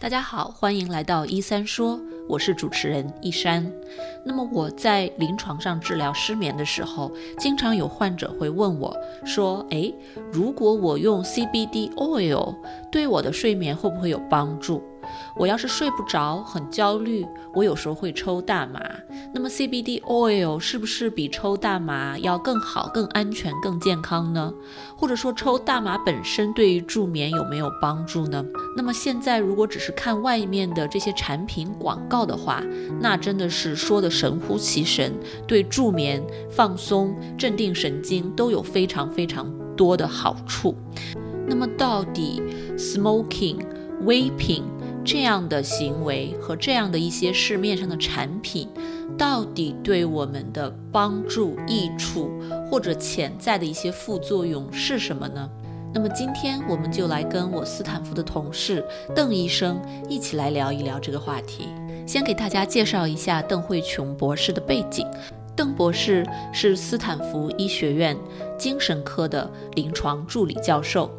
大家好，欢迎来到一三说，我是主持人一山。那么我在临床上治疗失眠的时候，经常有患者会问我说：“诶，如果我用 CBD oil，对我的睡眠会不会有帮助？”我要是睡不着，很焦虑，我有时候会抽大麻。那么 CBD oil 是不是比抽大麻要更好、更安全、更健康呢？或者说抽大麻本身对于助眠有没有帮助呢？那么现在如果只是看外面的这些产品广告的话，那真的是说的神乎其神，对助眠、放松、镇定神经都有非常非常多的好处。那么到底 smoking、vaping？这样的行为和这样的一些市面上的产品，到底对我们的帮助、益处或者潜在的一些副作用是什么呢？那么今天我们就来跟我斯坦福的同事邓医生一起来聊一聊这个话题。先给大家介绍一下邓慧琼博士的背景。邓博士是斯坦福医学院精神科的临床助理教授，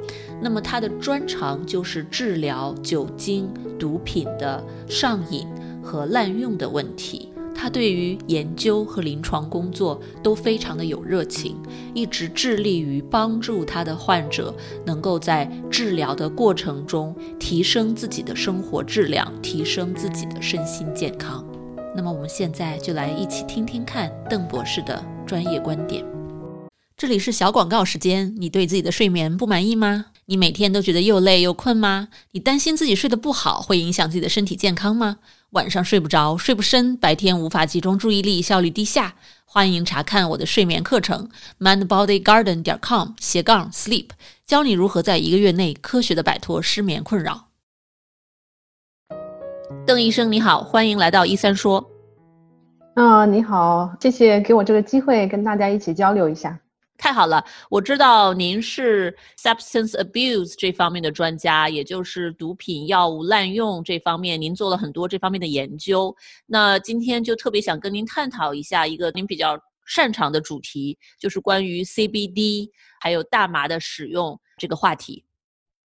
那么他的专长就是治疗酒精、毒品的上瘾和滥用的问题。他对于研究和临床工作都非常的有热情，一直致力于帮助他的患者能够在治疗的过程中提升自己的生活质量，提升自己的身心健康。那么我们现在就来一起听听看邓博士的专业观点。这里是小广告时间。你对自己的睡眠不满意吗？你每天都觉得又累又困吗？你担心自己睡得不好会影响自己的身体健康吗？晚上睡不着，睡不深，白天无法集中注意力，效率低下？欢迎查看我的睡眠课程，mindbodygarden 点 com 斜杠 sleep，教你如何在一个月内科学的摆脱失眠困扰。邓医生你好，欢迎来到一三说。啊，你好，谢谢给我这个机会跟大家一起交流一下。太好了，我知道您是 substance abuse 这方面的专家，也就是毒品药物滥用这方面，您做了很多这方面的研究。那今天就特别想跟您探讨一下一个您比较擅长的主题，就是关于 CBD 还有大麻的使用这个话题。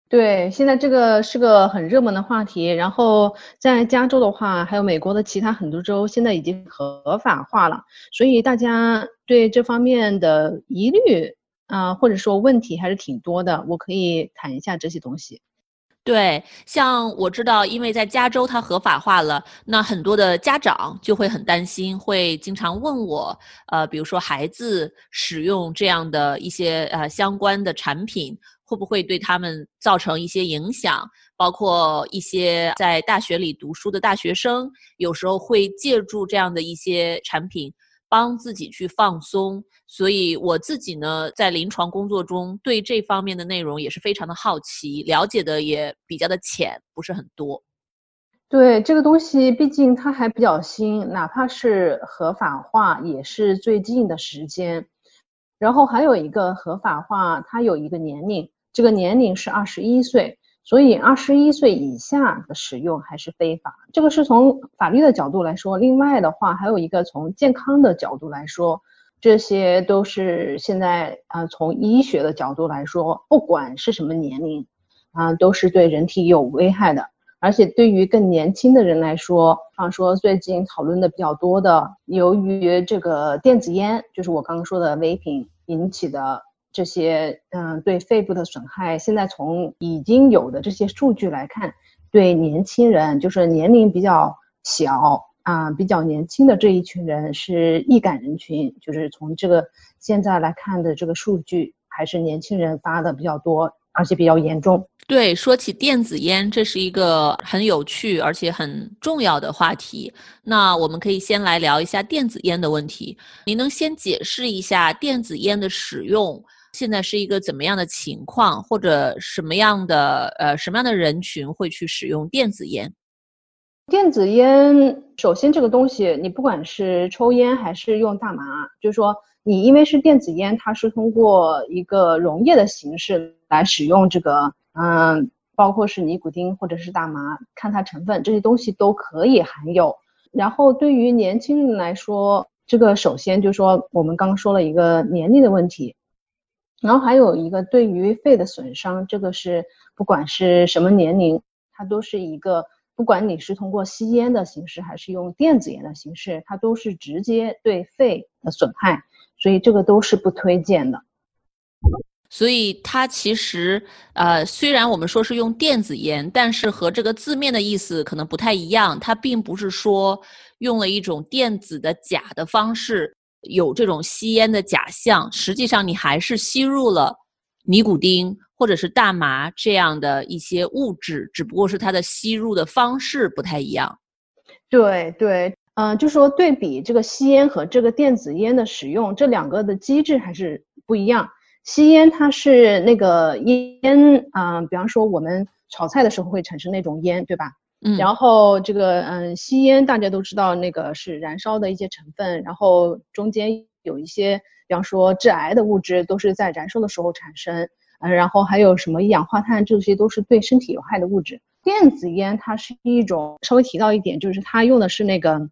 对，现在这个是个很热门的话题。然后在加州的话，还有美国的其他很多州，现在已经合法化了。所以大家对这方面的疑虑啊，或者说问题还是挺多的。我可以谈一下这些东西。对，像我知道，因为在加州它合法化了，那很多的家长就会很担心，会经常问我，呃，比如说孩子使用这样的一些呃相关的产品。会不会对他们造成一些影响？包括一些在大学里读书的大学生，有时候会借助这样的一些产品帮自己去放松。所以我自己呢，在临床工作中对这方面的内容也是非常的好奇，了解的也比较的浅，不是很多。对这个东西，毕竟它还比较新，哪怕是合法化，也是最近的时间。然后还有一个合法化，它有一个年龄。这个年龄是二十一岁，所以二十一岁以下的使用还是非法。这个是从法律的角度来说。另外的话，还有一个从健康的角度来说，这些都是现在啊，从医学的角度来说，不管是什么年龄，啊，都是对人体有危害的。而且对于更年轻的人来说，比方说最近讨论的比较多的，由于这个电子烟，就是我刚刚说的 vaping 引起的。这些嗯，对肺部的损害，现在从已经有的这些数据来看，对年轻人，就是年龄比较小啊，比较年轻的这一群人是易感人群，就是从这个现在来看的这个数据，还是年轻人发的比较多，而且比较严重。对，说起电子烟，这是一个很有趣而且很重要的话题。那我们可以先来聊一下电子烟的问题。您能先解释一下电子烟的使用？现在是一个怎么样的情况，或者什么样的呃什么样的人群会去使用电子烟？电子烟首先这个东西，你不管是抽烟还是用大麻，就是说你因为是电子烟，它是通过一个溶液的形式来使用这个，嗯，包括是尼古丁或者是大麻，看它成分这些东西都可以含有。然后对于年轻人来说，这个首先就是说我们刚刚说了一个年龄的问题。然后还有一个对于肺的损伤，这个是不管是什么年龄，它都是一个不管你是通过吸烟的形式，还是用电子烟的形式，它都是直接对肺的损害，所以这个都是不推荐的。所以它其实，呃，虽然我们说是用电子烟，但是和这个字面的意思可能不太一样。它并不是说用了一种电子的假的方式，有这种吸烟的假象。实际上，你还是吸入了尼古丁或者是大麻这样的一些物质，只不过是它的吸入的方式不太一样。对对，嗯，就说对比这个吸烟和这个电子烟的使用，这两个的机制还是不一样。吸烟它是那个烟啊，比方说我们炒菜的时候会产生那种烟，对吧？嗯。然后这个嗯，吸烟大家都知道那个是燃烧的一些成分，然后中间有一些，比方说致癌的物质都是在燃烧的时候产生，嗯，然后还有什么一氧化碳，这些都是对身体有害的物质。电子烟它是一种稍微提到一点，就是它用的是那个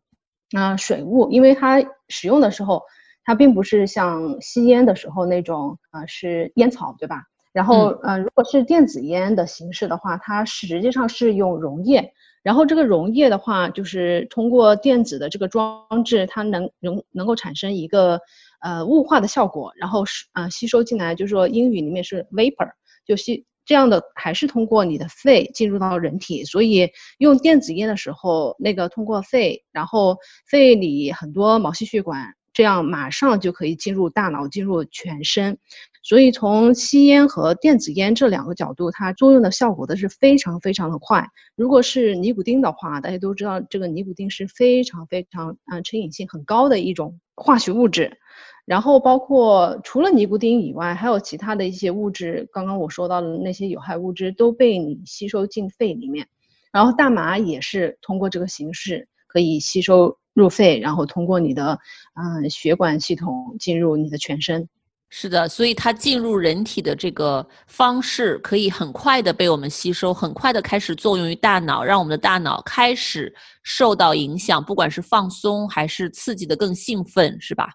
啊水雾，因为它使用的时候。它并不是像吸烟的时候那种，呃，是烟草，对吧？然后，呃，如果是电子烟的形式的话，它实际上是用溶液，然后这个溶液的话，就是通过电子的这个装置，它能能能够产生一个呃雾化的效果，然后是啊吸收进来，就是说英语里面是 vapor，就吸这样的还是通过你的肺进入到人体，所以用电子烟的时候，那个通过肺，然后肺里很多毛细血管。这样马上就可以进入大脑，进入全身，所以从吸烟和电子烟这两个角度，它作用的效果都是非常非常的快。如果是尼古丁的话，大家都知道这个尼古丁是非常非常嗯成瘾性很高的一种化学物质。然后包括除了尼古丁以外，还有其他的一些物质，刚刚我说到的那些有害物质都被你吸收进肺里面。然后大麻也是通过这个形式可以吸收。入肺，然后通过你的嗯血管系统进入你的全身。是的，所以它进入人体的这个方式可以很快的被我们吸收，很快的开始作用于大脑，让我们的大脑开始受到影响，不管是放松还是刺激的更兴奋，是吧？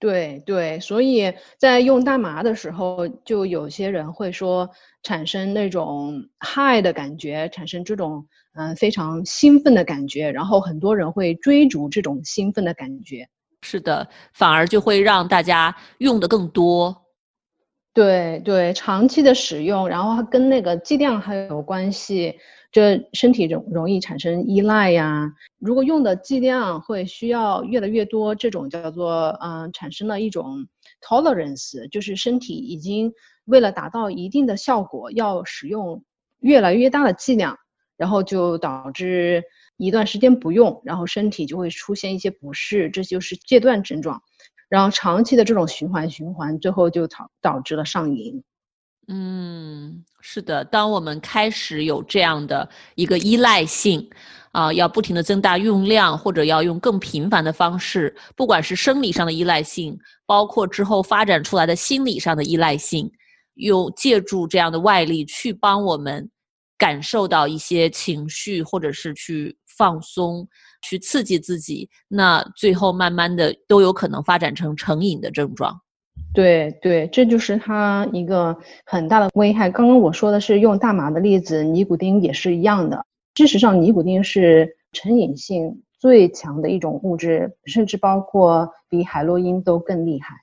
对对，所以在用大麻的时候，就有些人会说产生那种 high 的感觉，产生这种。嗯，非常兴奋的感觉，然后很多人会追逐这种兴奋的感觉。是的，反而就会让大家用的更多。对对，长期的使用，然后跟那个剂量还有关系，这身体容容易产生依赖呀。如果用的剂量会需要越来越多，这种叫做嗯，产生了一种 tolerance，就是身体已经为了达到一定的效果，要使用越来越大的剂量。然后就导致一段时间不用，然后身体就会出现一些不适，这就是戒断症状。然后长期的这种循环循环，最后就导导致了上瘾。嗯，是的，当我们开始有这样的一个依赖性，啊，要不停的增大用量，或者要用更频繁的方式，不管是生理上的依赖性，包括之后发展出来的心理上的依赖性，用借助这样的外力去帮我们。感受到一些情绪，或者是去放松、去刺激自己，那最后慢慢的都有可能发展成成瘾的症状。对对，这就是它一个很大的危害。刚刚我说的是用大麻的例子，尼古丁也是一样的。事实上，尼古丁是成瘾性最强的一种物质，甚至包括比海洛因都更厉害。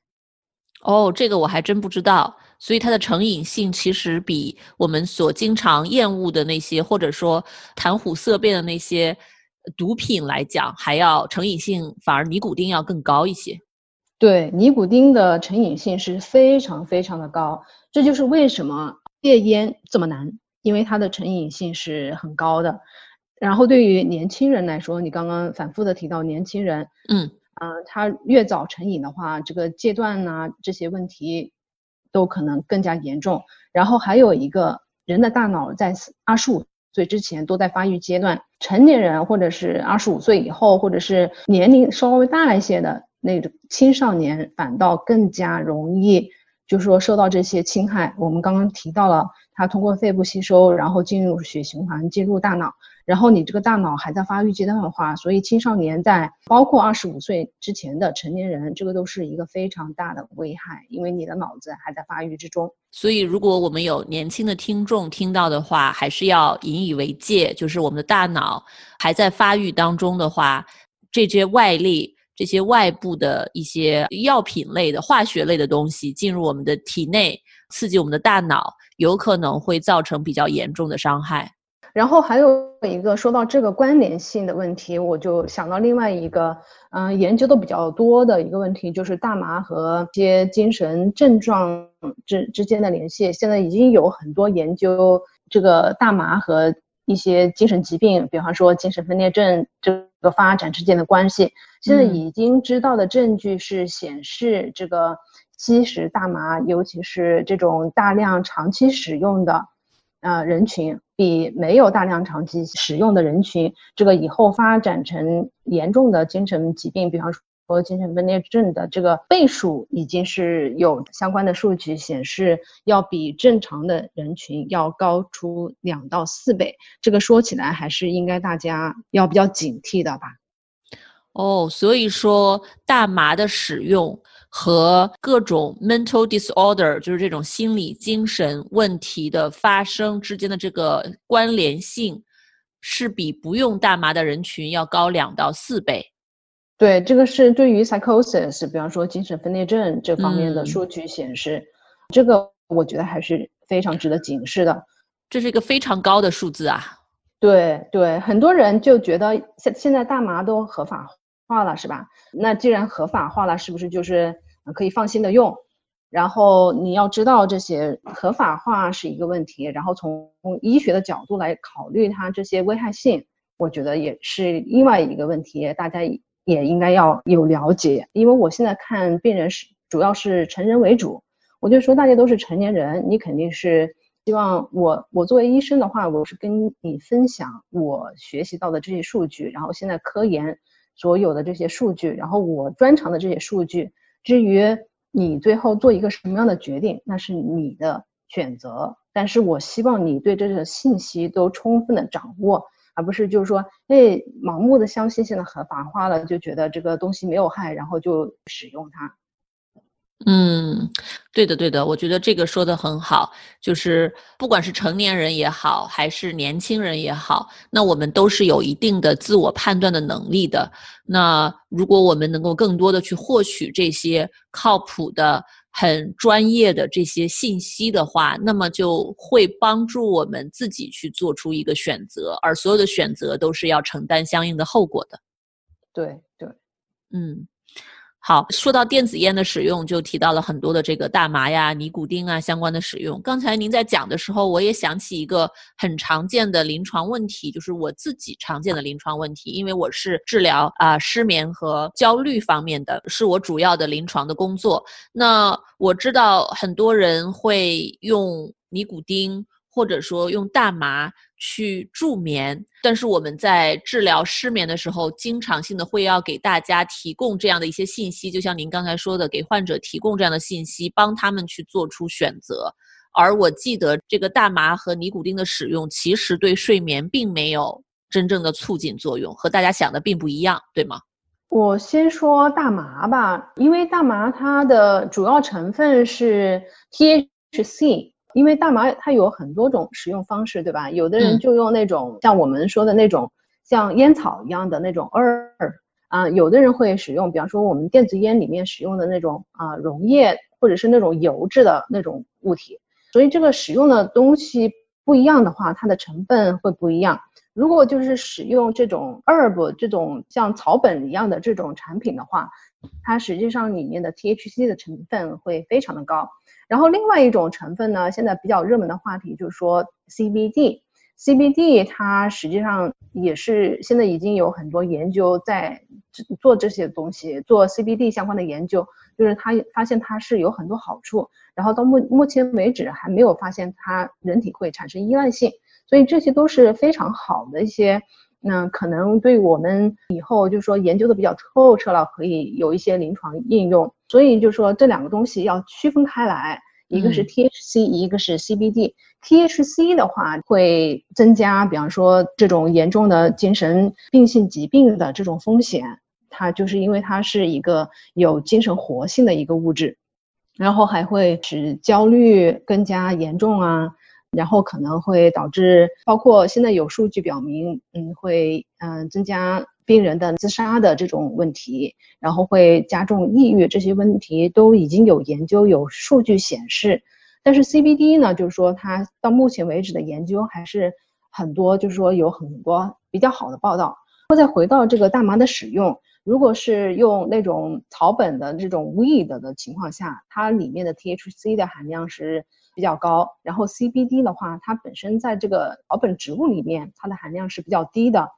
哦，这个我还真不知道。所以它的成瘾性其实比我们所经常厌恶的那些，或者说谈虎色变的那些毒品来讲，还要成瘾性反而尼古丁要更高一些。对，尼古丁的成瘾性是非常非常的高，这就是为什么戒烟这么难，因为它的成瘾性是很高的。然后对于年轻人来说，你刚刚反复的提到年轻人，嗯，啊，他越早成瘾的话，这个戒断呐这些问题。都可能更加严重。然后还有一个人的大脑在二十五岁之前都在发育阶段，成年人或者是二十五岁以后，或者是年龄稍微大一些的那种青少年，反倒更加容易就是说受到这些侵害。我们刚刚提到了，它通过肺部吸收，然后进入血循环，进入大脑。然后你这个大脑还在发育阶段的话，所以青少年在包括二十五岁之前的成年人，这个都是一个非常大的危害，因为你的脑子还在发育之中。所以，如果我们有年轻的听众听到的话，还是要引以为戒，就是我们的大脑还在发育当中的话，这些外力、这些外部的一些药品类的、化学类的东西进入我们的体内，刺激我们的大脑，有可能会造成比较严重的伤害。然后还有一个说到这个关联性的问题，我就想到另外一个，嗯，研究的比较多的一个问题，就是大麻和一些精神症状之之间的联系。现在已经有很多研究这个大麻和一些精神疾病，比方说精神分裂症这个发展之间的关系。现在已经知道的证据是显示，这个吸食大麻，尤其是这种大量长期使用的。啊，人群比没有大量长期使用的人群，这个以后发展成严重的精神疾病，比方说精神分裂症的这个倍数，已经是有相关的数据显示，要比正常的人群要高出两到四倍。这个说起来还是应该大家要比较警惕的吧？哦，所以说大麻的使用。和各种 mental disorder，就是这种心理精神问题的发生之间的这个关联性，是比不用大麻的人群要高两到四倍。对，这个是对于 psychosis，比方说精神分裂症这方面的数据显示，这个我觉得还是非常值得警示的。这是一个非常高的数字啊。对对，很多人就觉得现现在大麻都合法。化了是吧？那既然合法化了，是不是就是可以放心的用？然后你要知道这些合法化是一个问题，然后从医学的角度来考虑它这些危害性，我觉得也是另外一个问题，大家也应该要有了解。因为我现在看病人是主要是成人为主，我就说大家都是成年人，你肯定是希望我我作为医生的话，我是跟你分享我学习到的这些数据，然后现在科研。所有的这些数据，然后我专长的这些数据，至于你最后做一个什么样的决定，那是你的选择。但是我希望你对这些信息都充分的掌握，而不是就是说，哎，盲目的相信现在合法化了，就觉得这个东西没有害，然后就使用它。嗯，对的，对的，我觉得这个说的很好，就是不管是成年人也好，还是年轻人也好，那我们都是有一定的自我判断的能力的。那如果我们能够更多的去获取这些靠谱的、很专业的这些信息的话，那么就会帮助我们自己去做出一个选择，而所有的选择都是要承担相应的后果的。对对，嗯。好，说到电子烟的使用，就提到了很多的这个大麻呀、尼古丁啊相关的使用。刚才您在讲的时候，我也想起一个很常见的临床问题，就是我自己常见的临床问题，因为我是治疗啊失眠和焦虑方面的，是我主要的临床的工作。那我知道很多人会用尼古丁。或者说用大麻去助眠，但是我们在治疗失眠的时候，经常性的会要给大家提供这样的一些信息，就像您刚才说的，给患者提供这样的信息，帮他们去做出选择。而我记得这个大麻和尼古丁的使用，其实对睡眠并没有真正的促进作用，和大家想的并不一样，对吗？我先说大麻吧，因为大麻它的主要成分是 THC。因为大麻它有很多种使用方式，对吧？有的人就用那种像我们说的那种像烟草一样的那种 herb 啊，有的人会使用，比方说我们电子烟里面使用的那种啊溶液或者是那种油质的那种物体。所以这个使用的东西不一样的话，它的成分会不一样。如果就是使用这种 herb 这种像草本一样的这种产品的话，它实际上里面的 THC 的成分会非常的高。然后另外一种成分呢，现在比较热门的话题就是说 CBD CBD 它实际上也是现在已经有很多研究在做这些东西，做 CBD 相关的研究，就是它发现它是有很多好处，然后到目目前为止还没有发现它人体会产生依赖性，所以这些都是非常好的一些那可能对我们以后就是说研究的比较透彻了，可以有一些临床应用。所以就是说这两个东西要区分开来，一个是 THC，一个是 CBD。THC 的话会增加，比方说这种严重的精神病性疾病的这种风险，它就是因为它是一个有精神活性的一个物质，然后还会使焦虑更加严重啊。然后可能会导致，包括现在有数据表明，嗯，会嗯增加病人的自杀的这种问题，然后会加重抑郁这些问题都已经有研究有数据显示。但是 CBD 呢，就是说它到目前为止的研究还是很多，就是说有很多比较好的报道。再回到这个大麻的使用，如果是用那种草本的这种 weed 的情况下，它里面的 THC 的含量是。比较高，然后 CBD 的话，它本身在这个草本植物里面，它的含量是比较低的。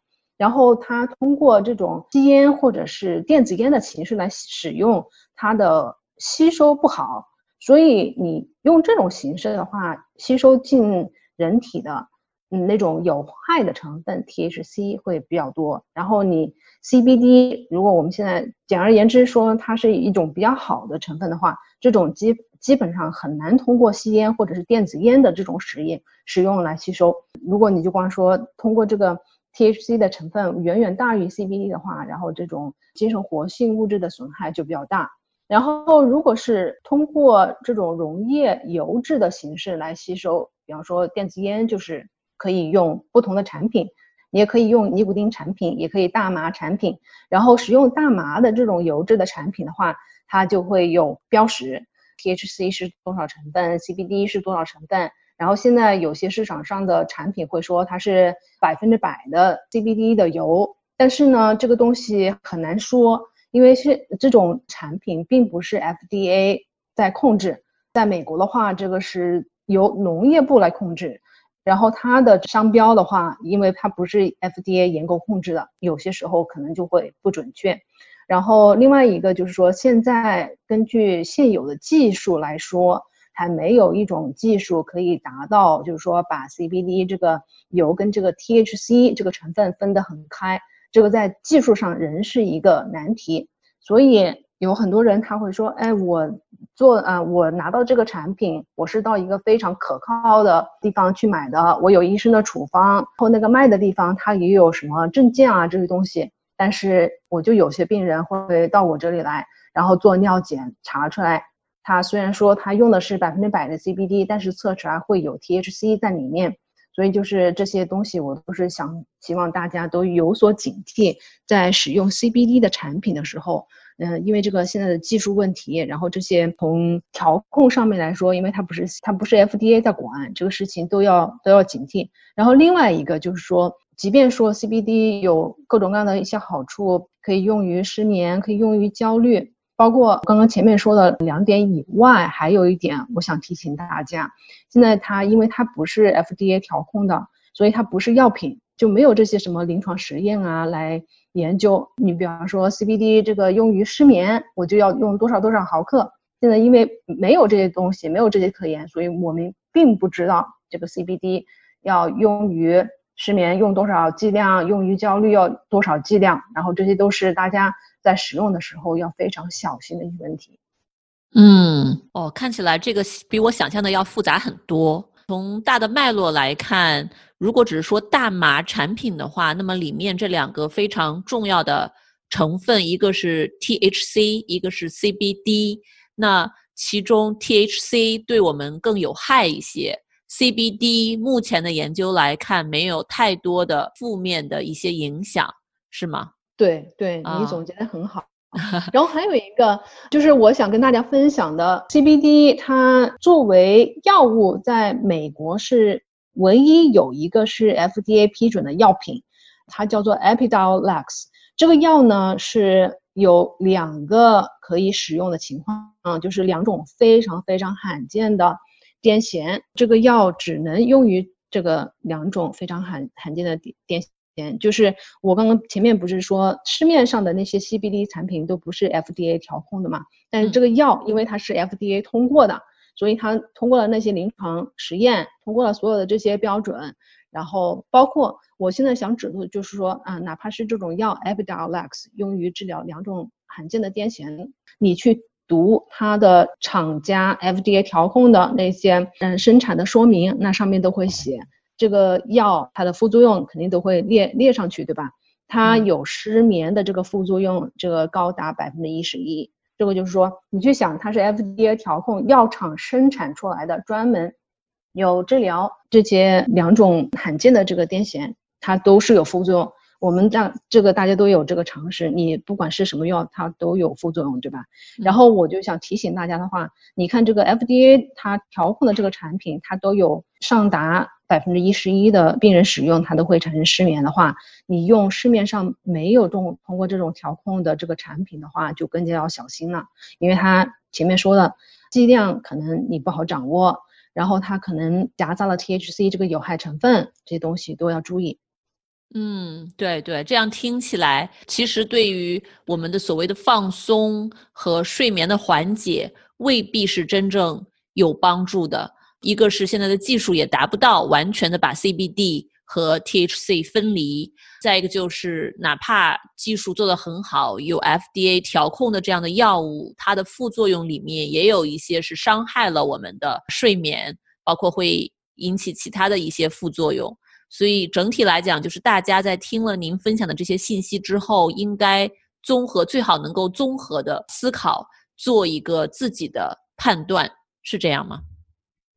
然后它通过这种吸烟或者是电子烟的形式来使用，它的吸收不好。所以你用这种形式的话，吸收进人体的，嗯，那种有害的成分 THC 会比较多。然后你 CBD，如果我们现在简而言之说它是一种比较好的成分的话，这种基基本上很难通过吸烟或者是电子烟的这种实验使用来吸收。如果你就光说通过这个 THC 的成分远远大于 CBD 的话，然后这种精神活性物质的损害就比较大。然后如果是通过这种溶液油质的形式来吸收，比方说电子烟就是可以用不同的产品，你也可以用尼古丁产品，也可以大麻产品。然后使用大麻的这种油质的产品的话，它就会有标识。THC 是多少成分？CBD 是多少成分？然后现在有些市场上的产品会说它是百分之百的 CBD 的油，但是呢，这个东西很难说，因为是这种产品并不是 FDA 在控制，在美国的话，这个是由农业部来控制，然后它的商标的话，因为它不是 FDA 严格控制的，有些时候可能就会不准确。然后另外一个就是说，现在根据现有的技术来说，还没有一种技术可以达到，就是说把 CBD 这个油跟这个 THC 这个成分分得很开，这个在技术上仍是一个难题。所以有很多人他会说，哎，我做啊，我拿到这个产品，我是到一个非常可靠的地方去买的，我有医生的处方，然后那个卖的地方它也有什么证件啊这些东西。但是我就有些病人会到我这里来，然后做尿检查出来，他虽然说他用的是百分之百的 CBD，但是测出来会有 THC 在里面，所以就是这些东西我都是想希望大家都有所警惕，在使用 CBD 的产品的时候，嗯，因为这个现在的技术问题，然后这些从调控上面来说，因为它不是它不是 FDA 在管，这个事情都要都要警惕。然后另外一个就是说。即便说 CBD 有各种各样的一些好处，可以用于失眠，可以用于焦虑，包括刚刚前面说的两点以外，还有一点我想提醒大家，现在它因为它不是 FDA 调控的，所以它不是药品，就没有这些什么临床实验啊来研究。你比方说 CBD 这个用于失眠，我就要用多少多少毫克。现在因为没有这些东西，没有这些科研，所以我们并不知道这个 CBD 要用于。失眠用多少剂量，用于焦虑要多少剂量，然后这些都是大家在使用的时候要非常小心的一些问题。嗯，哦，看起来这个比我想象的要复杂很多。从大的脉络来看，如果只是说大麻产品的话，那么里面这两个非常重要的成分，一个是 THC，一个是 CBD。那其中 THC 对我们更有害一些。CBD 目前的研究来看，没有太多的负面的一些影响，是吗？对对，你总结的很好。然后还有一个就是我想跟大家分享的，CBD 它作为药物，在美国是唯一有一个是 FDA 批准的药品，它叫做 Epidiolex。这个药呢是有两个可以使用的情况啊，就是两种非常非常罕见的。癫痫这个药只能用于这个两种非常罕罕见的癫癫痫，就是我刚刚前面不是说市面上的那些 CBD 产品都不是 FDA 调控的嘛？但是这个药因为它是 FDA 通过的，所以它通过了那些临床实验，通过了所有的这些标准，然后包括我现在想指的就是说，啊，哪怕是这种药 Epidiolex 用于治疗两种罕见的癫痫，你去读它的厂家 FDA 调控的那些嗯生产的说明，那上面都会写这个药它的副作用肯定都会列列上去，对吧？它有失眠的这个副作用，这个高达百分之一十一。这个就是说，你去想，它是 FDA 调控药厂生产出来的，专门有治疗这些两种罕见的这个癫痫，它都是有副作用。我们让这个大家都有这个常识，你不管是什么药，它都有副作用，对吧？然后我就想提醒大家的话，你看这个 FDA 它调控的这个产品，它都有上达百分之一十一的病人使用，它都会产生失眠的话，你用市面上没有动通过这种调控的这个产品的话，就更加要小心了，因为它前面说的剂量可能你不好掌握，然后它可能夹杂了 THC 这个有害成分，这些东西都要注意。嗯，对对，这样听起来，其实对于我们的所谓的放松和睡眠的缓解，未必是真正有帮助的。一个是现在的技术也达不到完全的把 CBD 和 THC 分离，再一个就是哪怕技术做得很好，有 FDA 调控的这样的药物，它的副作用里面也有一些是伤害了我们的睡眠，包括会引起其他的一些副作用。所以整体来讲，就是大家在听了您分享的这些信息之后，应该综合，最好能够综合的思考，做一个自己的判断，是这样吗？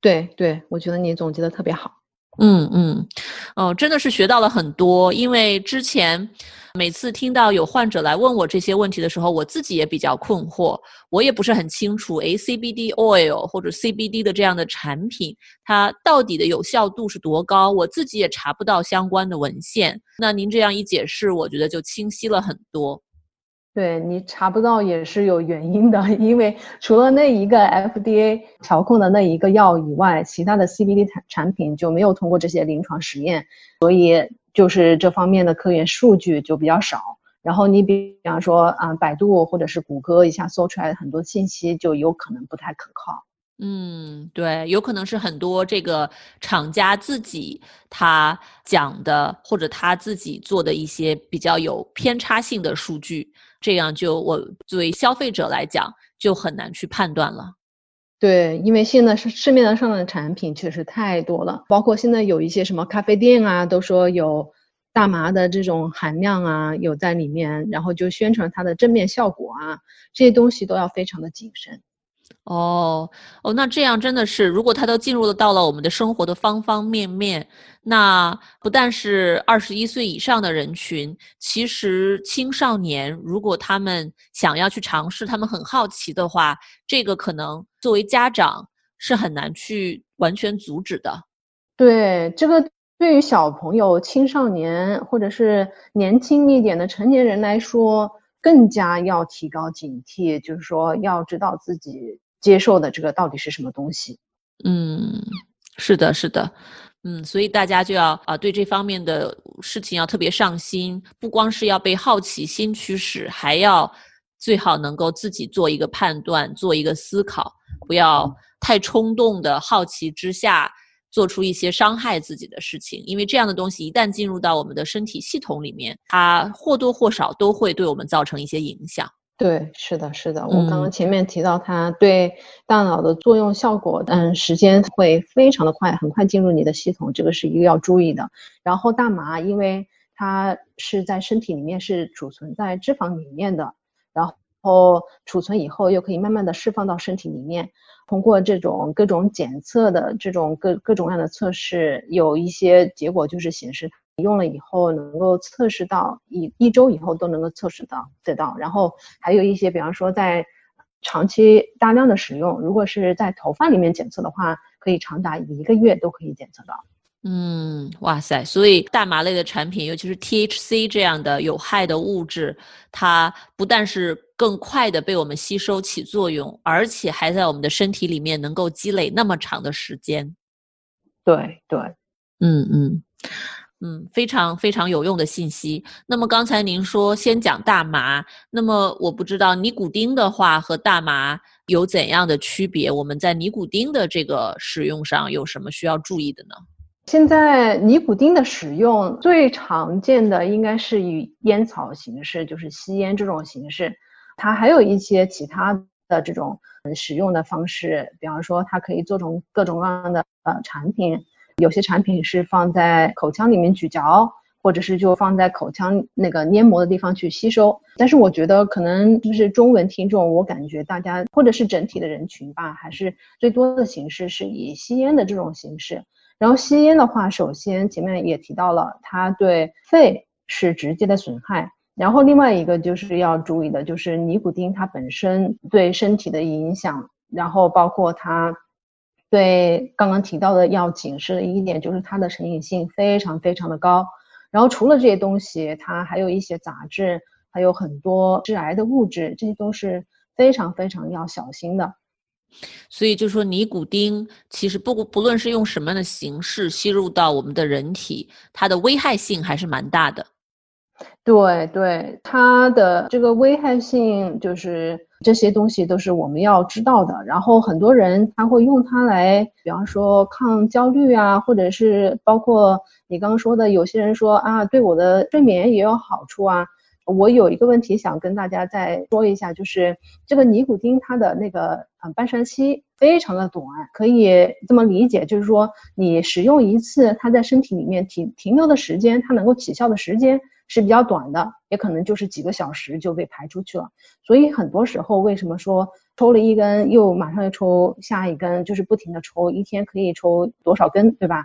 对对，我觉得你总结的特别好。嗯嗯，哦，真的是学到了很多，因为之前。每次听到有患者来问我这些问题的时候，我自己也比较困惑，我也不是很清楚，诶 CBD oil 或者 CBD 的这样的产品，它到底的有效度是多高？我自己也查不到相关的文献。那您这样一解释，我觉得就清晰了很多。对你查不到也是有原因的，因为除了那一个 FDA 调控的那一个药以外，其他的 CBD 产产品就没有通过这些临床实验，所以。就是这方面的科研数据就比较少，然后你比比方说啊，百度或者是谷歌一下搜出来的很多信息就有可能不太可靠。嗯，对，有可能是很多这个厂家自己他讲的，或者他自己做的一些比较有偏差性的数据，这样就我作为消费者来讲就很难去判断了。对，因为现在市市面上的产品确实太多了，包括现在有一些什么咖啡店啊，都说有大麻的这种含量啊，有在里面，然后就宣传它的正面效果啊，这些东西都要非常的谨慎。哦哦，那这样真的是，如果它都进入了到了我们的生活的方方面面，那不但是二十一岁以上的人群，其实青少年如果他们想要去尝试，他们很好奇的话，这个可能作为家长是很难去完全阻止的。对，这个对于小朋友、青少年或者是年轻一点的成年人来说，更加要提高警惕，就是说要知道自己。接受的这个到底是什么东西？嗯，是的，是的，嗯，所以大家就要啊，对这方面的事情要特别上心，不光是要被好奇心驱使，还要最好能够自己做一个判断，做一个思考，不要太冲动的好奇之下做出一些伤害自己的事情，因为这样的东西一旦进入到我们的身体系统里面，它或多或少都会对我们造成一些影响。对，是的，是的，我刚刚前面提到它对大脑的作用效果，嗯，时间会非常的快，很快进入你的系统，这个是一个要注意的。然后大麻，因为它是在身体里面是储存在脂肪里面的，然后储存以后又可以慢慢的释放到身体里面。通过这种各种检测的这种各各种各样的测试，有一些结果就是显示。用了以后能够测试到一一周以后都能够测试到得到，然后还有一些，比方说在长期大量的使用，如果是在头发里面检测的话，可以长达一个月都可以检测到。嗯，哇塞！所以大麻类的产品，尤其是 THC 这样的有害的物质，它不但是更快的被我们吸收起作用，而且还在我们的身体里面能够积累那么长的时间。对对，嗯嗯。嗯，嗯非常非常有用的信息。那么刚才您说先讲大麻，那么我不知道尼古丁的话和大麻有怎样的区别？我们在尼古丁的这个使用上有什么需要注意的呢？现在尼古丁的使用最常见的应该是以烟草形式，就是吸烟这种形式。它还有一些其他的这种使用的方式，比方说它可以做成各种各样的呃产品，有些产品是放在口腔里面咀嚼。或者是就放在口腔那个黏膜的地方去吸收，但是我觉得可能就是中文听众，我感觉大家或者是整体的人群吧，还是最多的形式是以吸烟的这种形式。然后吸烟的话，首先前面也提到了，它对肺是直接的损害。然后另外一个就是要注意的，就是尼古丁它本身对身体的影响，然后包括它对刚刚提到的要警示的一点，就是它的成瘾性非常非常的高。然后除了这些东西，它还有一些杂质，还有很多致癌的物质，这些都是非常非常要小心的。所以就说尼古丁其实不不论是用什么样的形式吸入到我们的人体，它的危害性还是蛮大的。对对，它的这个危害性就是这些东西都是我们要知道的。然后很多人他会用它来，比方说抗焦虑啊，或者是包括你刚刚说的，有些人说啊，对我的睡眠也有好处啊。我有一个问题想跟大家再说一下，就是这个尼古丁它的那个嗯半衰期非常的短，可以这么理解，就是说你使用一次，它在身体里面停停留的时间，它能够起效的时间。是比较短的，也可能就是几个小时就被排出去了。所以很多时候，为什么说抽了一根又马上又抽下一根，就是不停的抽，一天可以抽多少根，对吧？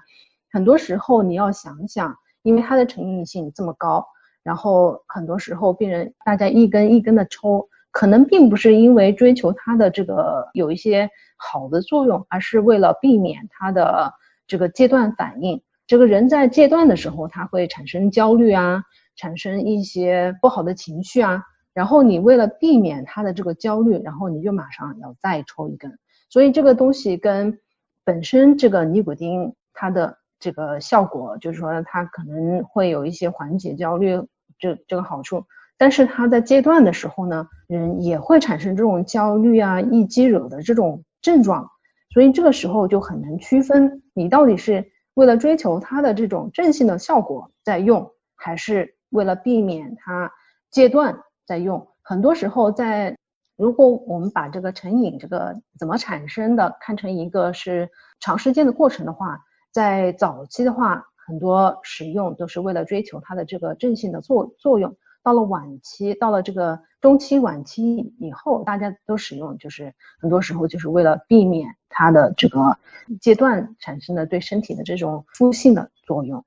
很多时候你要想想，因为它的成瘾性这么高，然后很多时候病人大家一根一根的抽，可能并不是因为追求它的这个有一些好的作用，而是为了避免它的这个戒断反应。这个人在戒断的时候，他会产生焦虑啊。产生一些不好的情绪啊，然后你为了避免他的这个焦虑，然后你就马上要再抽一根，所以这个东西跟本身这个尼古丁它的这个效果，就是说它可能会有一些缓解焦虑这这个好处，但是它在戒断的时候呢，人也会产生这种焦虑啊、易激惹的这种症状，所以这个时候就很难区分你到底是为了追求它的这种正性的效果在用，还是。为了避免它戒断在用，很多时候在如果我们把这个成瘾这个怎么产生的看成一个是长时间的过程的话，在早期的话，很多使用都是为了追求它的这个正性的作作用。到了晚期，到了这个中期、晚期以后，大家都使用，就是很多时候就是为了避免它的这个戒断产生的对身体的这种负性的作用。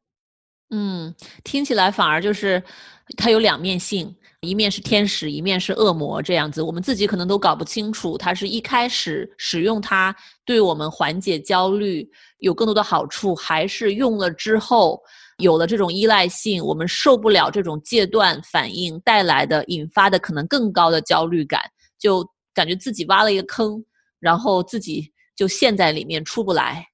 嗯，听起来反而就是它有两面性，一面是天使，一面是恶魔这样子。我们自己可能都搞不清楚，它是一开始使用它对我们缓解焦虑有更多的好处，还是用了之后有了这种依赖性，我们受不了这种戒断反应带来的引发的可能更高的焦虑感，就感觉自己挖了一个坑，然后自己就陷在里面出不来。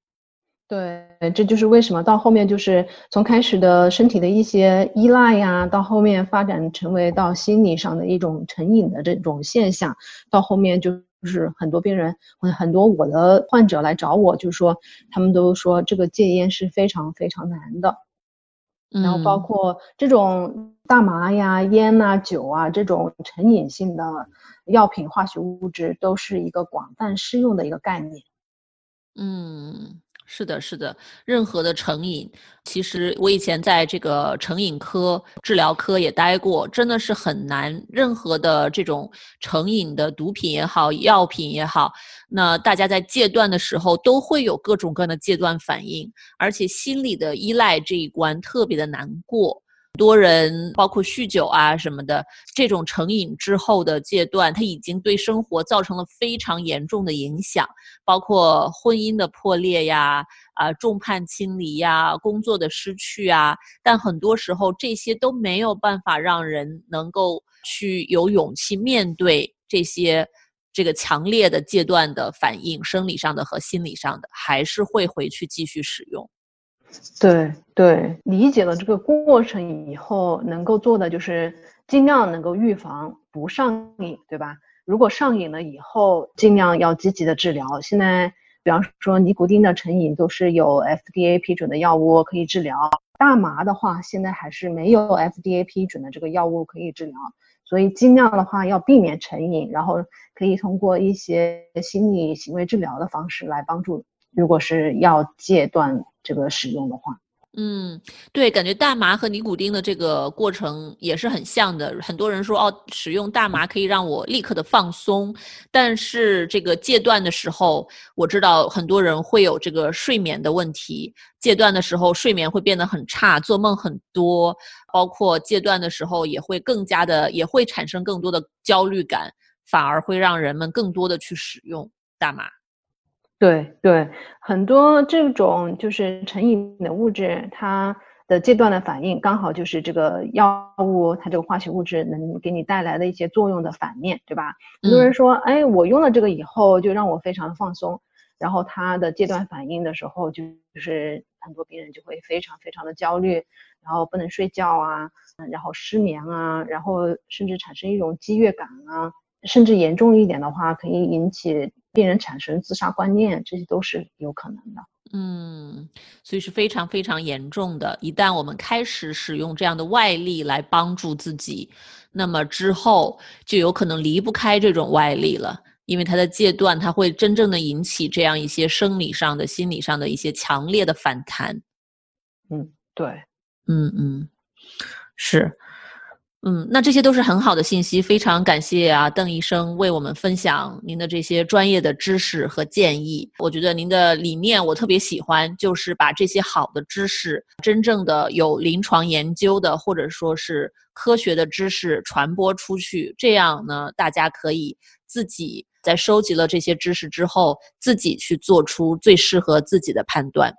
对，这就是为什么到后面就是从开始的身体的一些依赖呀，到后面发展成为到心理上的一种成瘾的这种现象，到后面就是很多病人，很多我的患者来找我，就是说他们都说这个戒烟是非常非常难的，然后包括这种大麻呀、烟呐、酒啊这种成瘾性的药品、化学物质，都是一个广泛适用的一个概念。嗯。是的，是的，任何的成瘾，其实我以前在这个成瘾科治疗科也待过，真的是很难。任何的这种成瘾的毒品也好，药品也好，那大家在戒断的时候都会有各种各样的戒断反应，而且心理的依赖这一关特别的难过。多人包括酗酒啊什么的，这种成瘾之后的戒断，他已经对生活造成了非常严重的影响，包括婚姻的破裂呀，啊众叛亲离呀，工作的失去啊。但很多时候这些都没有办法让人能够去有勇气面对这些这个强烈的戒断的反应，生理上的和心理上的，还是会回去继续使用。对对，理解了这个过程以后，能够做的就是尽量能够预防不上瘾，对吧？如果上瘾了以后，尽量要积极的治疗。现在比方说尼古丁的成瘾都是有 FDA 批准的药物可以治疗，大麻的话现在还是没有 FDA 批准的这个药物可以治疗，所以尽量的话要避免成瘾，然后可以通过一些心理行为治疗的方式来帮助。如果是要戒断这个使用的话。嗯，对，感觉大麻和尼古丁的这个过程也是很像的。很多人说，哦，使用大麻可以让我立刻的放松，但是这个戒断的时候，我知道很多人会有这个睡眠的问题。戒断的时候，睡眠会变得很差，做梦很多，包括戒断的时候也会更加的，也会产生更多的焦虑感，反而会让人们更多的去使用大麻。对对，很多这种就是成瘾的物质，它的戒断的反应刚好就是这个药物它这个化学物质能给你带来的一些作用的反面对吧？很多人说，哎，我用了这个以后就让我非常的放松，然后他的戒断反应的时候，就就是很多病人就会非常非常的焦虑，然后不能睡觉啊，然后失眠啊，然后甚至产生一种饥饿感啊，甚至严重一点的话，可以引起。病人产生自杀观念，这些都是有可能的。嗯，所以是非常非常严重的。一旦我们开始使用这样的外力来帮助自己，那么之后就有可能离不开这种外力了。因为它的戒断，它会真正的引起这样一些生理上的、心理上的一些强烈的反弹。嗯，对，嗯嗯，是。嗯，那这些都是很好的信息，非常感谢啊，邓医生为我们分享您的这些专业的知识和建议。我觉得您的理念我特别喜欢，就是把这些好的知识，真正的有临床研究的或者说是科学的知识传播出去，这样呢，大家可以自己在收集了这些知识之后，自己去做出最适合自己的判断。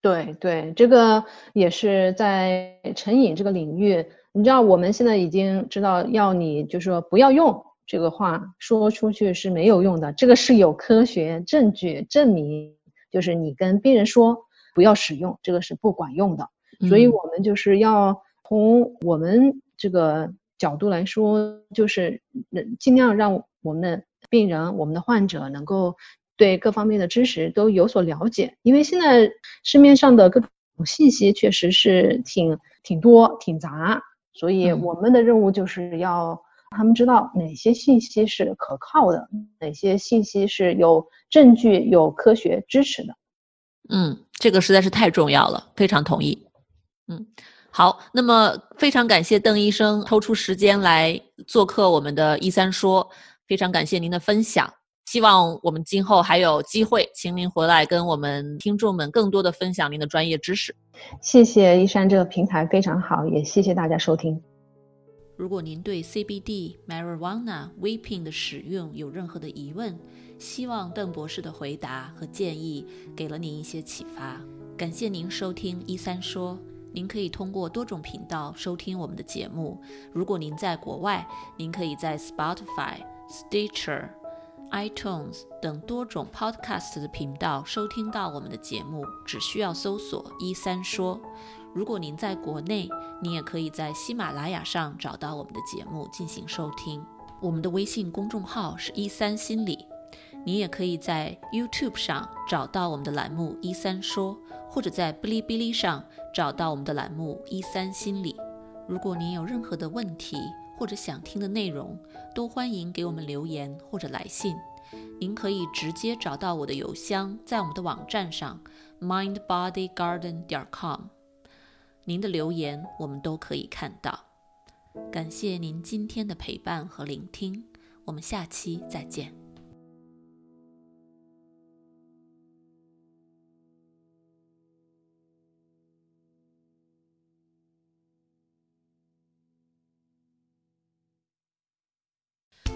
对对，这个也是在成瘾这个领域。你知道我们现在已经知道，要你就说不要用这个话说出去是没有用的，这个是有科学证据证明，就是你跟病人说不要使用，这个是不管用的。所以我们就是要从我们这个角度来说，就是尽量让我们的病人、我们的患者能够对各方面的知识都有所了解，因为现在市面上的各种信息确实是挺挺多、挺杂。所以我们的任务就是要他们知道哪些信息是可靠的，哪些信息是有证据、有科学支持的。嗯，这个实在是太重要了，非常同意。嗯，好，那么非常感谢邓医生抽出时间来做客我们的“一三说”，非常感谢您的分享。希望我们今后还有机会，请您回来跟我们听众们更多的分享您的专业知识。谢谢一山，这个平台非常好，也谢谢大家收听。如果您对 CBD、Marijuana、Vaping 的使用有任何的疑问，希望邓博士的回答和建议给了您一些启发。感谢您收听一三说，您可以通过多种频道收听我们的节目。如果您在国外，您可以在 Spotify、Stitcher。iTunes 等多种 Podcast 的频道收听到我们的节目，只需要搜索“一三说”。如果您在国内，您也可以在喜马拉雅上找到我们的节目进行收听。我们的微信公众号是一三心理，您也可以在 YouTube 上找到我们的栏目“一三说”，或者在哔哩哔哩上找到我们的栏目“一三心理”。如果您有任何的问题，或者想听的内容，都欢迎给我们留言或者来信。您可以直接找到我的邮箱，在我们的网站上，mindbodygarden 点 com。您的留言我们都可以看到。感谢您今天的陪伴和聆听，我们下期再见。